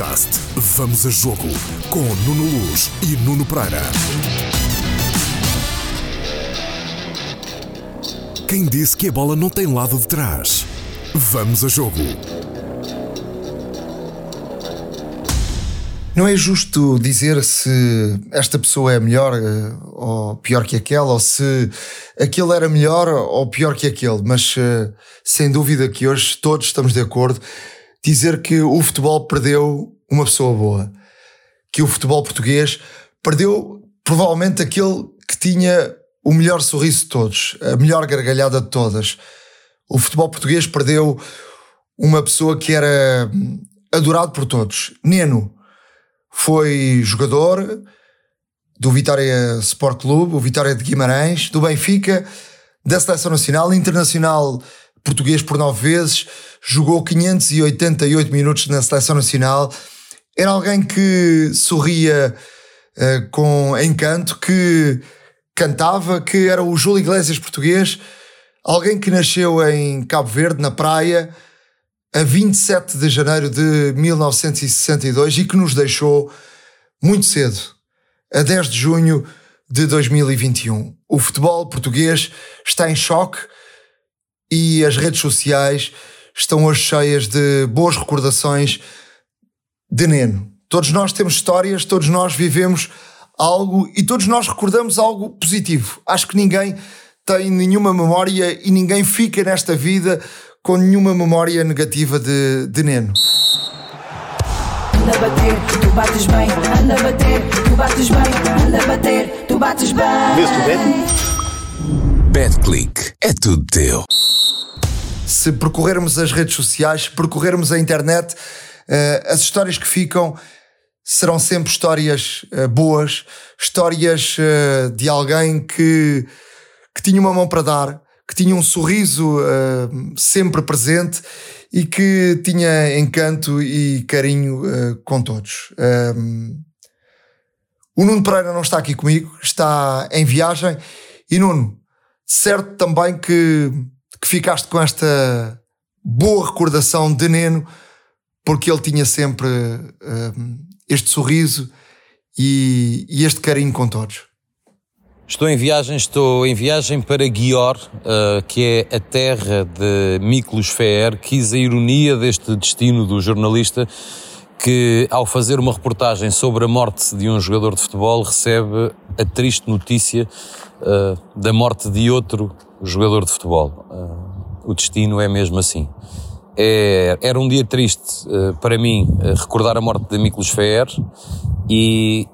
podcast Vamos a Jogo com Nuno Luz e Nuno Pereira. Quem disse que a bola não tem lado de trás? Vamos a Jogo. Não é justo dizer se esta pessoa é melhor eh, ou pior que aquela, ou se aquele era melhor ou pior que aquele, mas eh, sem dúvida que hoje todos estamos de acordo dizer que o futebol perdeu uma pessoa boa, que o futebol português perdeu provavelmente aquele que tinha o melhor sorriso de todos, a melhor gargalhada de todas. O futebol português perdeu uma pessoa que era adorado por todos. Neno foi jogador do Vitória Sport Clube, o Vitória de Guimarães, do Benfica, da Seleção Nacional, internacional português por nove vezes, jogou 588 minutos na Seleção Nacional. Era alguém que sorria uh, com encanto, que cantava, que era o Júlio Iglesias português, alguém que nasceu em Cabo Verde, na praia, a 27 de janeiro de 1962 e que nos deixou muito cedo, a 10 de junho de 2021. O futebol português está em choque e as redes sociais estão hoje cheias de boas recordações de Neno. Todos nós temos histórias, todos nós vivemos algo e todos nós recordamos algo positivo. Acho que ninguém tem nenhuma memória e ninguém fica nesta vida com nenhuma memória negativa de, de Neno. Anda a bater, tu bates bem, anda a bater, tu bates bem, anda a bater, tu bates bem. Vês tu, BetClick, é tudo teu se percorrermos as redes sociais, percorrermos a internet, uh, as histórias que ficam serão sempre histórias uh, boas, histórias uh, de alguém que, que tinha uma mão para dar, que tinha um sorriso sempre presente e que tinha encanto e carinho com todos. o Nuno Pereira não está aqui comigo, está em viagem. E Nuno, certo também que que ficaste com esta boa recordação de Neno, porque ele tinha sempre uh, este sorriso e, e, este carinho com todos. Estou em viagem, estou em viagem para Guior, uh, que é a terra de Miklos Fer. Quis a ironia deste destino do jornalista que, ao fazer uma reportagem sobre a morte de um jogador de futebol, recebe a triste notícia uh, da morte de outro jogador de futebol. Uh, o destino é mesmo assim. É, era um dia triste uh, para mim recordar a morte de Miklos Feer e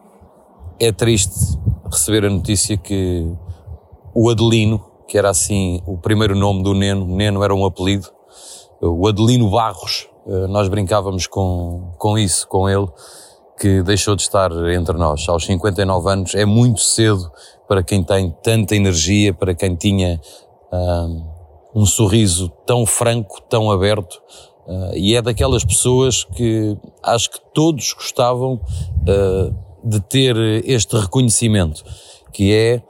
é triste receber a notícia que o Adelino, que era assim o primeiro nome do Neno, Neno era um apelido, o Adelino Barros, nós brincávamos com, com isso, com ele, que deixou de estar entre nós. Aos 59 anos é muito cedo para quem tem tanta energia, para quem tinha um, um sorriso tão franco, tão aberto, uh, e é daquelas pessoas que acho que todos gostavam uh, de ter este reconhecimento, que é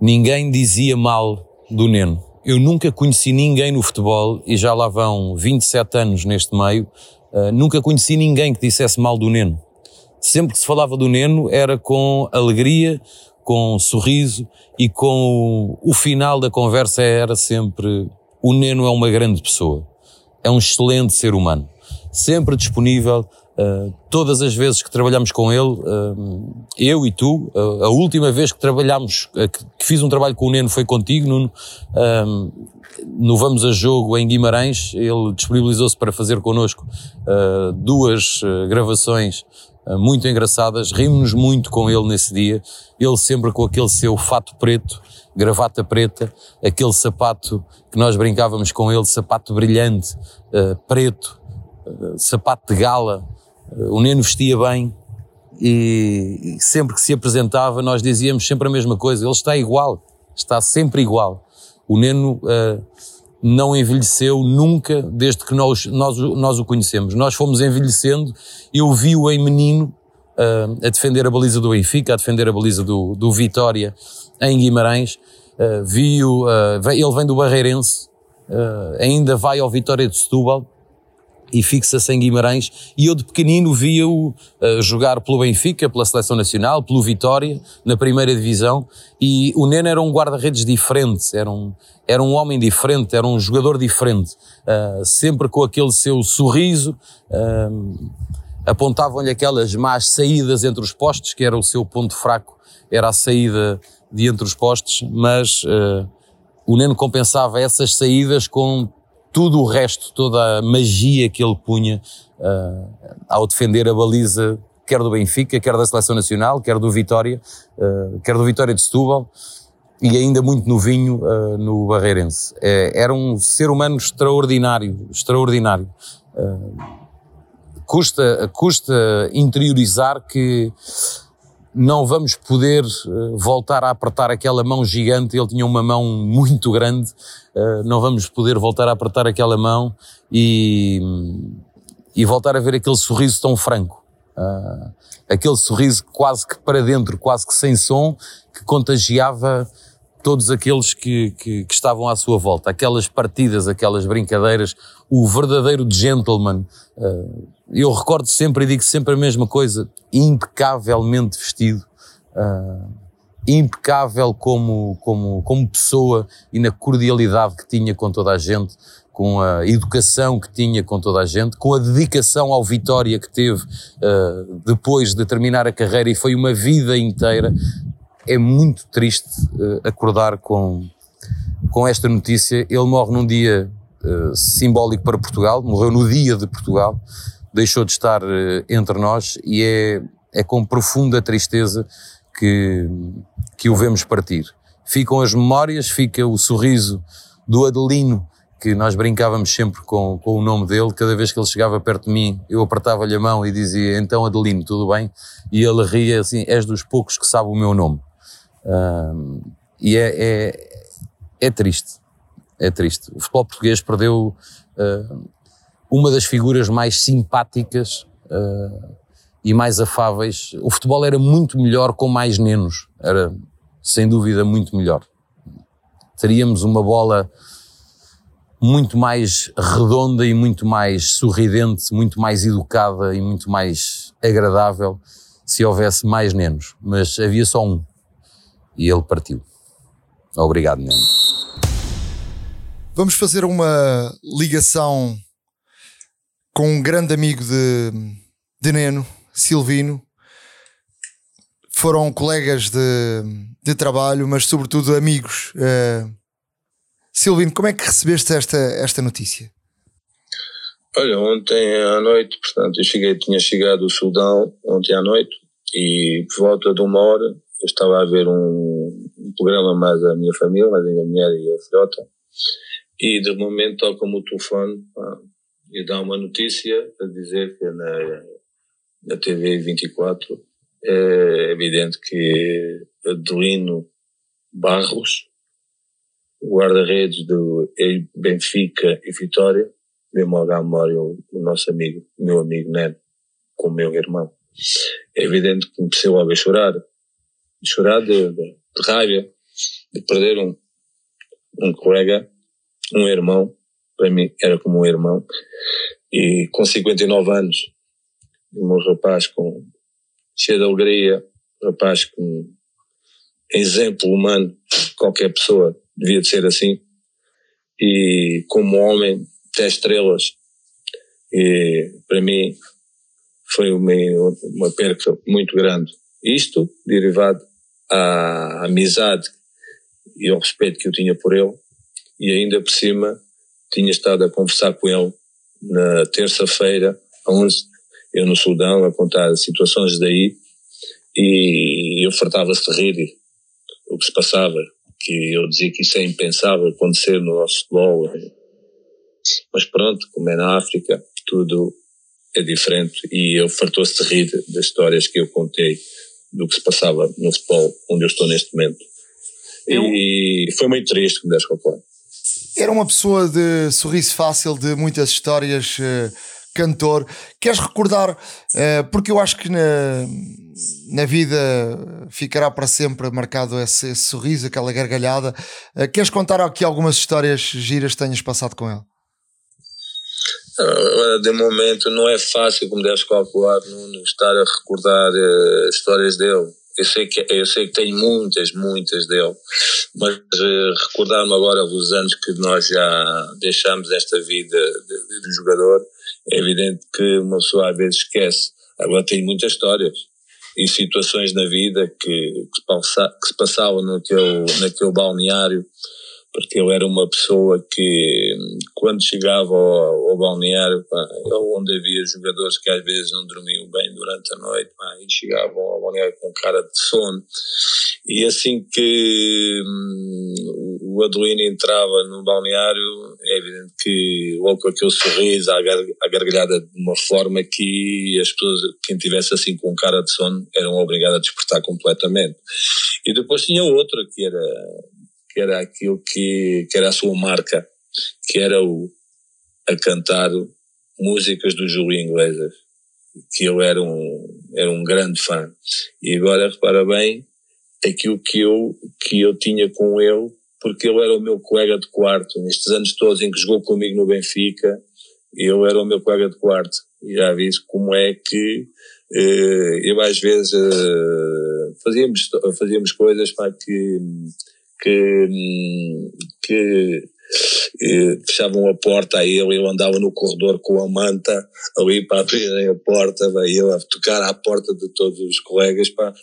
ninguém dizia mal do Neno. Eu nunca conheci ninguém no futebol, e já lá vão 27 anos neste meio, uh, nunca conheci ninguém que dissesse mal do Neno. Sempre que se falava do Neno era com alegria, com sorriso e com o, o final da conversa era sempre o Neno é uma grande pessoa, é um excelente ser humano, sempre disponível, Uh, todas as vezes que trabalhamos com ele, uh, eu e tu, uh, a última vez que trabalhamos, que, que, fiz um trabalho com o Neno foi contigo, Nuno, no Vamos a Jogo em Guimarães, ele disponibilizou-se para fazer connosco duas gravações muito engraçadas, rimos-nos muito com ele nesse dia, ele sempre com aquele seu fato preto, gravata preta, aquele sapato que nós brincávamos com ele, sapato brilhante, preto, sapato de gala, o Neno vestia bem e, sempre que se apresentava nós dizíamos sempre a mesma coisa, ele está igual, está sempre igual. O Neno não envelheceu nunca desde que nós, nós, nós o conhecemos. Nós fomos envelhecendo, eu vi-o em menino uh, a defender a baliza do Benfica, a defender a baliza do, do Vitória em Guimarães, uh, vi-o, uh, ele vem do Barreirense, ainda vai ao Vitória de Setúbal, e fixa-se em Guimarães. E eu de pequenino via-o uh, jogar pelo Benfica, pela Seleção Nacional, pelo Vitória, na primeira divisão. E o Neno era um guarda-redes diferente, era um, era um homem diferente, era um jogador diferente. Uh, sempre com aquele seu sorriso. Uh, apontavam-lhe aquelas más saídas entre os postes, que era o seu ponto fraco, era a saída de entre os postes, mas o Neno compensava essas saídas com tudo o resto, toda a magia que ele punha uh, ao defender a baliza, quer do Benfica, quer da Seleção Nacional, quer do Vitória, uh, quer do Vitória de Setúbal, e ainda muito novinho uh, no Barreirense. É, era um ser humano extraordinário, extraordinário. custa, custa interiorizar que não vamos poder uh, voltar a apertar aquela mão gigante. Ele tinha uma mão muito grande, uh, não vamos poder voltar a apertar aquela mão e, e voltar a ver aquele sorriso tão franco. Uh, aquele sorriso quase que para dentro, quase que sem som, que contagiava todos aqueles que, que, que, estavam à sua volta. Aquelas partidas, aquelas brincadeiras, o verdadeiro gentleman. Eu recordo sempre e digo sempre a mesma coisa, impecavelmente vestido, uh, impecável como, como, como pessoa e na cordialidade que tinha com toda a gente, com a educação que tinha com toda a gente, com a dedicação ao Vitória que teve uh, depois de terminar a carreira e foi uma vida inteira. É muito triste uh, acordar com, com esta notícia. Ele morre num dia simbólico para Portugal, morreu no dia de Portugal, deixou de estar eh, entre nós e é, é com profunda tristeza que, que o vemos partir. Ficam as memórias, fica o sorriso do Adelino, que nós brincávamos sempre com, com o nome dele, cada vez que ele chegava perto de mim, eu apertava-lhe a mão e dizia, então Adelino, tudo bem? E ele ria assim, és dos poucos que sabe o meu nome. e é, é, é, triste, é triste. O futebol português perdeu uh, uma das figuras mais simpáticas uh, e mais afáveis. O futebol era muito melhor com mais nenos, era sem dúvida muito melhor. Teríamos uma bola muito mais redonda e muito mais sorridente, muito mais educada e muito mais agradável se houvesse mais nenos. Mas havia só um e ele partiu. Obrigado, Neno. Vamos fazer uma ligação com um grande amigo de, de Neno, Silvino. Foram colegas de, de trabalho, mas sobretudo amigos. Uh, Silvino, como é que recebeste esta, esta notícia? Olha, ontem à noite, portanto, eu cheguei, tinha chegado do Sudão ontem à noite e por volta de uma hora eu estava a ver um, um programa mais a minha família, mais a minha mulher e a filhota e de momento toca-me o telefone, e dá uma notícia a dizer que na, na TV 24 é evidente que Adelino Barros, guarda-redes do Benfica e Vitória, logo à memória o, o, nosso amigo, meu amigo Neto, com o meu irmão. É evidente que comecei logo a chorar, chorar de, de, de raiva, de perder um, um colega, um irmão, para mim era como um irmão. E com 59 anos, um rapaz com cheio de alegria, um rapaz com exemplo humano, qualquer pessoa devia de ser assim. E como homem, 10 estrelas. E para mim foi uma, uma perca muito grande. Isto derivado à amizade e ao respeito que eu tinha por ele, e ainda por cima tinha estado a conversar com ele na terça-feira, onde eu no Sudão, a contar situações daí, e eu fartava-se de rir o que se passava, que eu dizia que isso é impensável acontecer no nosso futebol. Mas pronto, como é na África, tudo é diferente e eu fartou-se de rir das histórias que eu contei do que se passava no futebol onde eu estou neste momento. Eu... E foi muito triste, como deves calcular. Era uma pessoa de sorriso fácil, de muitas histórias, uh, cantor. Queres recordar, uh, porque eu acho que na, na vida ficará para sempre marcado esse, esse sorriso, aquela gargalhada. Uh, queres contar aqui algumas histórias giras que tenhas passado com ele? Agora, de momento, não é fácil, como deves calcular, não estar a recordar uh, histórias dele. Eu sei, que, eu sei que tenho muitas, muitas dele, mas uh, recordar-me agora os anos que nós já deixamos esta vida de, de jogador, é evidente que uma pessoa às vezes esquece. Agora tenho muitas histórias e situações na vida que, que, se, passavam naquele, naquele balneário porque eu era uma pessoa que, quando chegava ao, ao balneário, pá, onde havia jogadores que às vezes não dormiam bem durante a noite, pá, e chegavam ao balneário com cara de sono, e assim que hum, o Adelino entrava no balneário, é evidente que logo com aquele sorriso, a gargalhada de uma forma que as pessoas, quem tivesse assim com cara de sono, eram obrigadas a despertar completamente. E depois tinha outra que era que era aquilo que, que era a sua marca, que era o a cantar músicas do Júlio Inglesas, que eu era um, era um grande fã. E agora, repara bem, aquilo que eu, que eu tinha com ele, porque ele era o meu colega de quarto, nestes anos todos em que jogou comigo no Benfica, ele era o meu colega de quarto. E já vi como é que eh, eu às vezes eh, fazíamos, fazíamos coisas para que que, que eh, fechavam a porta a ele, eu andava no corredor com a manta ali para abrirem a porta, vai eu a tocar à porta de todos os colegas, pá,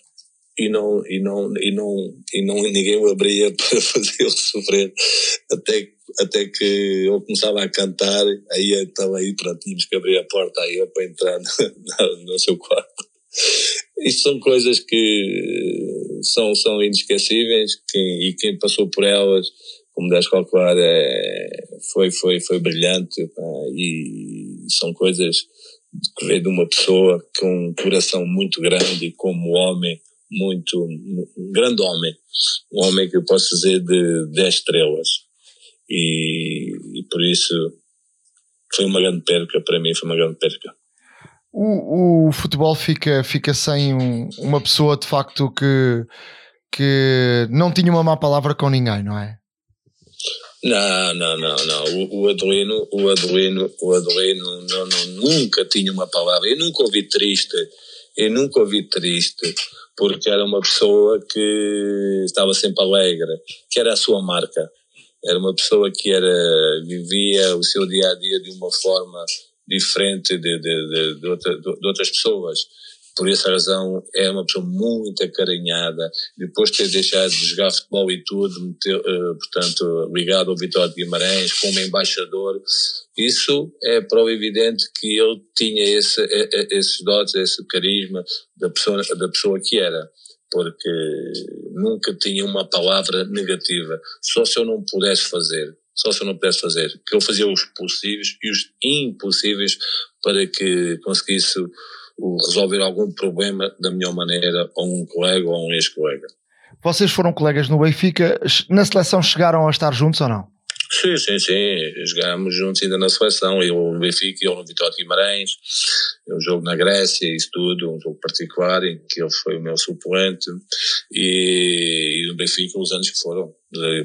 e não, e não, e não, e não ninguém o abria para fazer ele sofrer, até, até que ele começava a cantar, aí estava aí, pronto, tínhamos que abrir a porta aí para entrar no, no seu quarto. Isto são coisas que são, são inesquecíveis que, e quem passou por elas, como deves calcular, é, foi, foi, foi brilhante pá, e são coisas que veio de uma pessoa com um coração muito grande como homem, muito, um grande homem, um homem que eu posso dizer de 10 estrelas. E, e por isso foi uma grande perca, para mim foi uma grande perca o, o futebol fica, fica sem um, uma pessoa de facto que, que não tinha uma má palavra com ninguém, não é? Não, não, não, não. O, o o Adelino, o Adelino não, não, nunca tinha uma palavra. Eu nunca ouvi triste. Eu nunca ouvi triste porque era uma pessoa que estava sempre alegre, que era a sua marca. Era uma pessoa que era, vivia o seu dia a dia de uma forma diferente de, de, de, outra, de outras pessoas. Por essa razão, é uma pessoa muito acarinhada. Depois de ter deixado de jogar futebol e tudo, uh, portanto, ligado ao Vitória de Guimarães, como embaixador, isso é prova evidente que ele tinha esse, esses dotes, esse carisma da pessoa, da pessoa que era porque nunca tinha uma palavra negativa. Só se eu não pudesse fazer só se eu não pudesse fazer, que eu fazia os possíveis e os impossíveis para que conseguisse resolver algum problema da melhor maneira a um colega ou a um ex-colega. Vocês foram colegas no Benfica, na seleção chegaram a estar juntos ou não? Sim, sim, sim. Jogámos juntos ainda na seleção. Eu no Benfica, eu no Vitória de Guimarães. Um jogo na Grécia, isso tudo. Um jogo particular em que ele foi o meu suplente. E, e no Benfica, os anos que foram.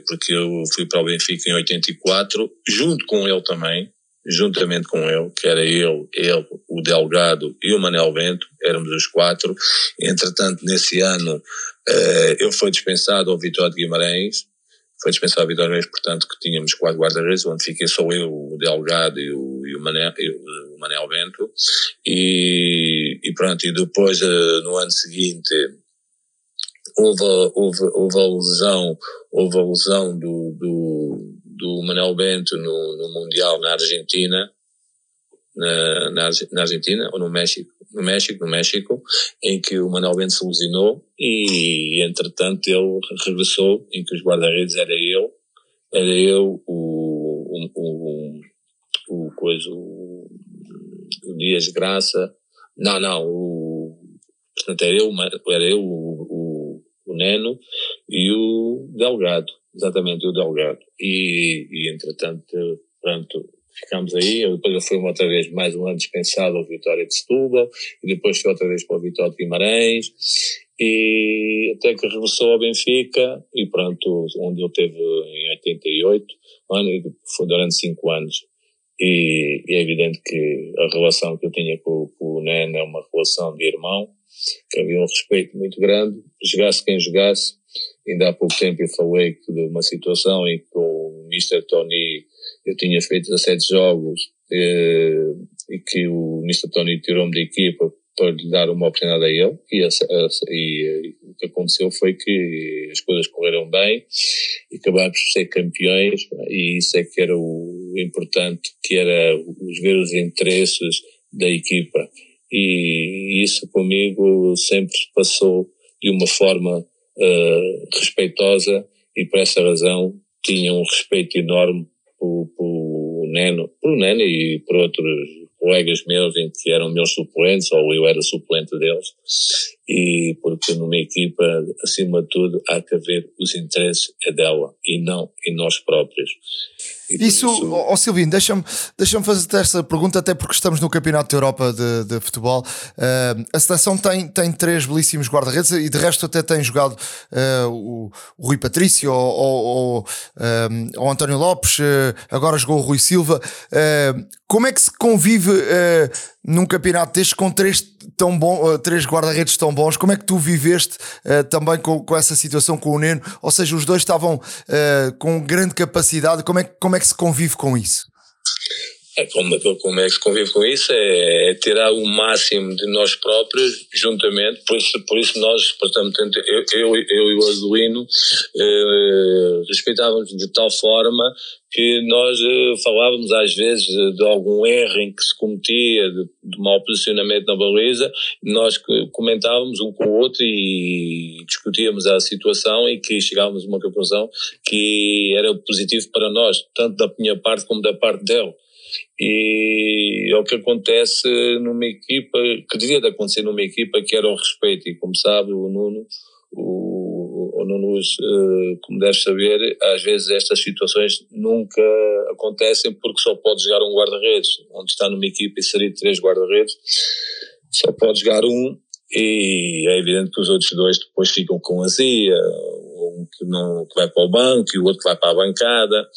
Porque eu fui para o Benfica em 84, junto com ele também. Juntamente com ele, que era ele, ele, o Delgado e o Manel Bento, éramos os quatro. Entretanto, nesse ano, uh, eu fui dispensado ao Vitória de Guimarães, foi dispensado a Vitória portanto, que tínhamos quatro guarda-redes, onde fiquei só eu, o Delgado e o, e o, Manel, e o Manel Bento. E, e pronto, e depois, eh, no ano seguinte, houve, houve, houve a lesão, houve a lesão do, do, do Manel Bento no, no Mundial na Argentina, na, na, na Argentina ou no México, no México, no México, em que o Manuel Bento se lesionou e, entretanto, ele regressou, em que os guarda-redes era eu, era eu, o, o, o, o coisa, o, o Dias Graça, não, não, o, portanto, era eu, era eu, o, o, o Neno e o Delgado, exatamente, o Delgado. E, e entretanto, pronto, ficámos aí, eu depois eu fui outra vez mais um ano dispensado ao Vitória de Setúbal, e depois fui outra vez para o Vitória de Guimarães, e até que regressou ao Benfica, e pronto, onde ele teve em 88, ano, foi durante cinco anos. e, e, é evidente que a relação que eu tinha com, com o Nen é uma relação de irmão, que havia um respeito muito grande, jogasse quem jogasse. Ainda há pouco tempo eu falei de uma situação em que o Mr. Tony, eu tinha feito 17 jogos eh, e que o Mr. Tony tirou-me da equipa para lhe dar uma oportunidade a ele e, e, e, o que aconteceu foi que as coisas correram bem e acabámos por ser campeões e isso é que era o importante, que era os ver os interesses da equipa e isso comigo sempre passou de uma forma uh, respeitosa e por essa razão tinha um respeito enorme por Neno, por Neno e por outros colegas meus em que eram meus suplentes ou eu era suplente deles e porque numa equipa acima de tudo há que haver os interesses é dela e não em nós próprios isso, ó oh, Silvino, deixa-me deixa fazer esta pergunta, até porque estamos no Campeonato da Europa de, de Futebol. Uh, a seleção tem, tem três belíssimos guarda-redes e de resto até tem jogado uh, o, o, Rui Patrício ou, ou, ou um, António Lopes, uh, agora jogou o Rui Silva. Como é que se convive num campeonato destes com três, tão uh, três guarda-redes tão bons, como é que tu viveste uh, também com, com essa situação com o Neno? Ou seja, os dois estavam uh, com grande capacidade, como é, como é que se convive com isso? É, como, como é que se convive com isso? É, é, tirar o máximo de nós próprios, juntamente, por isso, por isso nós, portanto, eu, eu, eu e o Azuino eh, respeitávamos de tal forma que nós eh, falávamos às vezes de algum erro em que se cometia, de, de mau posicionamento na baliza, nós comentávamos um com o outro e discutíamos a situação e que chegávamos a uma conclusão que era positivo para nós, tanto da minha parte como da parte dele. E é o que acontece numa equipa, que devia de acontecer numa equipa que era o respeito, e como sabe o Nuno, o, o Nuno, uh, como deve saber, às vezes estas situações nunca acontecem porque só pode jogar um guarda-redes, onde está numa equipa inserido três guarda-redes, só pode jogar um, e é evidente que os outros dois depois ficam com azia, um que, não, que vai para o banco e o outro que vai para a bancada,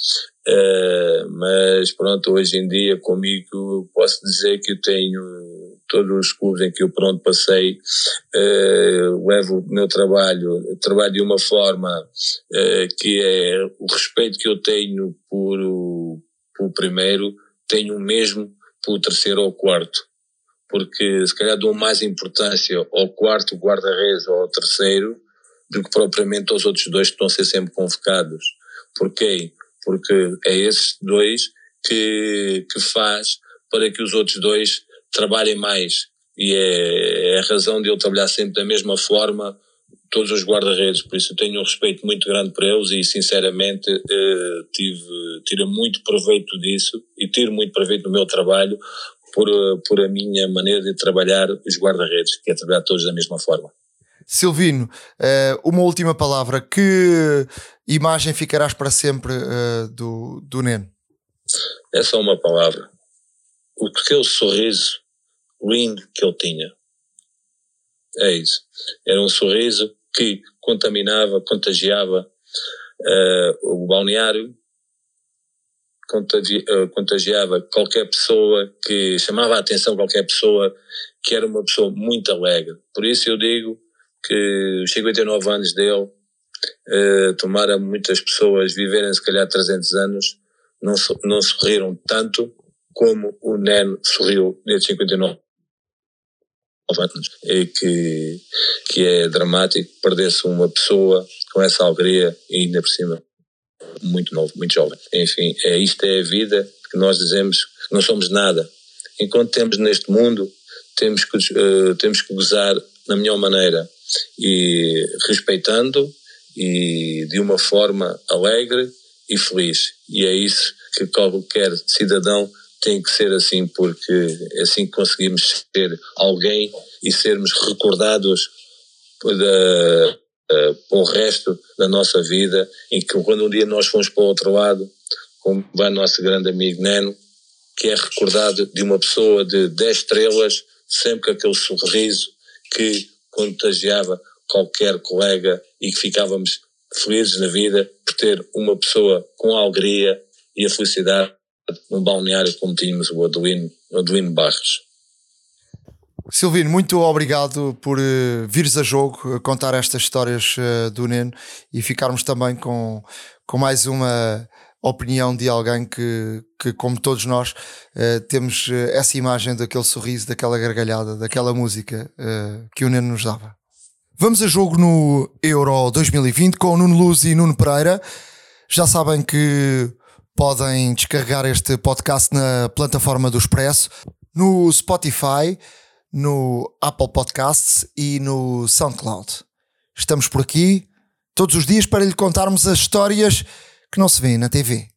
Uh, mas pronto, hoje em dia comigo posso dizer que eu tenho todos os clubes em que eu pronto passei, uh, levo o meu trabalho, trabalho de uma forma uh, que é o respeito que eu tenho por o, por o primeiro, tenho o mesmo por o terceiro ou quarto. Porque se calhar dou mais importância ao quarto guarda-redes ou ao terceiro do que propriamente aos outros dois que estão a ser sempre convocados. Porquê? porque é esses dois que, que faz para que os outros dois trabalhem mais. E é, é a razão de eu trabalhar sempre da mesma forma, todos os guarda-redes, por isso eu tenho um respeito muito grande por eles e sinceramente eh, tive, tiro muito proveito disso e tiro muito proveito do meu trabalho por, por a minha maneira de trabalhar os guarda-redes, que é trabalhar todos da mesma forma. Silvino, eh, uma última palavra. Que imagem ficarás para sempre eh, do, do Neno? É só uma palavra. O aquele sorriso lindo que ele tinha. É isso. Era um sorriso que contaminava, contagiava uh, o balneário, contagi contagiava qualquer pessoa que chamava a atenção qualquer pessoa que era uma pessoa muito alegre. Por isso eu digo que os 59 anos dele, uh, tomara muitas pessoas viverem se calhar 300 anos, não, não sorriram tanto como o Neno sorriu nesses 59 E que, que é dramático perder-se uma pessoa com essa alegria e ainda por cima muito novo, muito jovem. Enfim, é, isto é a vida que nós dizemos que não somos nada. Enquanto temos neste mundo, temos que, uh, temos que gozar na melhor maneira e respeitando e de uma forma alegre e feliz. E é isso que qualquer cidadão tem que ser assim, porque é assim que conseguimos ser alguém e sermos recordados para o resto da nossa vida, em que quando um dia nós fomos para o outro lado, como vai nosso grande amigo Neno, que é recordado de uma pessoa de 10 estrelas, sempre com aquele sorriso que contagiava qualquer colega e que ficávamos felizes na vida por ter uma pessoa com a alegria e a felicidade no balneário como tínhamos o Adelino, o Adelino Barros. Silvino, muito obrigado por uh, vires a jogo uh, contar estas histórias uh, do Neno e ficarmos também com, com mais uma opinião de alguém que, que como todos nós, temos essa imagem daquele sorriso, daquela gargalhada, daquela música que o Neno nos dava. Vamos a jogo no Euro 2020 com Nuno Luz e Nuno Pereira. Já sabem que podem descarregar este podcast na plataforma do Expresso, no Spotify no Apple Podcasts e no SoundCloud. Estamos por aqui todos os dias para lhe contarmos as histórias que não se vêem na TV.